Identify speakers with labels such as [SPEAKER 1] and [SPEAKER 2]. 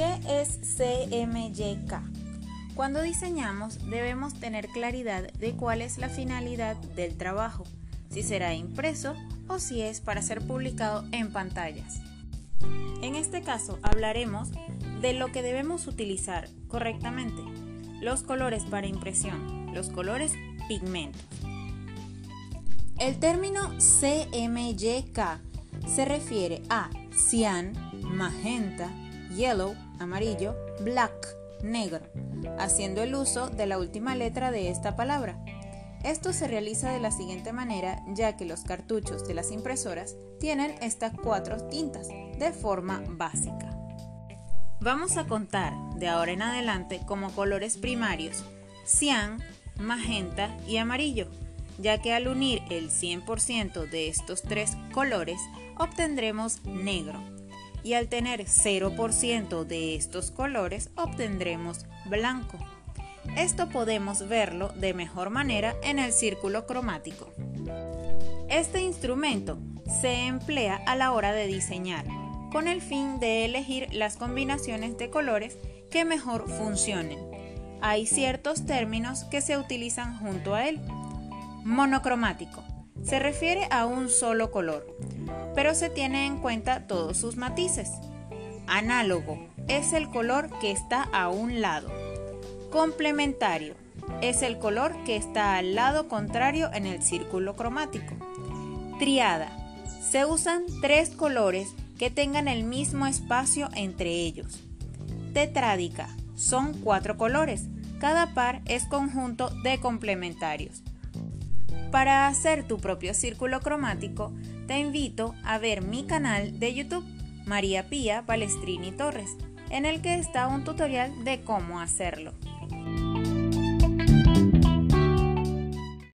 [SPEAKER 1] ¿Qué es CMYK? Cuando diseñamos debemos tener claridad de cuál es la finalidad del trabajo, si será impreso o si es para ser publicado en pantallas. En este caso hablaremos de lo que debemos utilizar correctamente, los colores para impresión, los colores pigmentos. El término CMYK se refiere a cian, magenta, yellow, amarillo, black, negro, haciendo el uso de la última letra de esta palabra. Esto se realiza de la siguiente manera ya que los cartuchos de las impresoras tienen estas cuatro tintas de forma básica. Vamos a contar de ahora en adelante como colores primarios cian, magenta y amarillo ya que al unir el 100% de estos tres colores obtendremos negro y al tener 0% de estos colores obtendremos blanco. Esto podemos verlo de mejor manera en el círculo cromático. Este instrumento se emplea a la hora de diseñar, con el fin de elegir las combinaciones de colores que mejor funcionen. Hay ciertos términos que se utilizan junto a él, Monocromático. Se refiere a un solo color, pero se tiene en cuenta todos sus matices. Análogo es el color que está a un lado. Complementario es el color que está al lado contrario en el círculo cromático. Triada. Se usan tres colores que tengan el mismo espacio entre ellos. Tetrádica. Son cuatro colores. Cada par es conjunto de complementarios. Para hacer tu propio círculo cromático, te invito a ver mi canal de YouTube, María Pía Palestrini Torres, en el que está un tutorial de cómo hacerlo.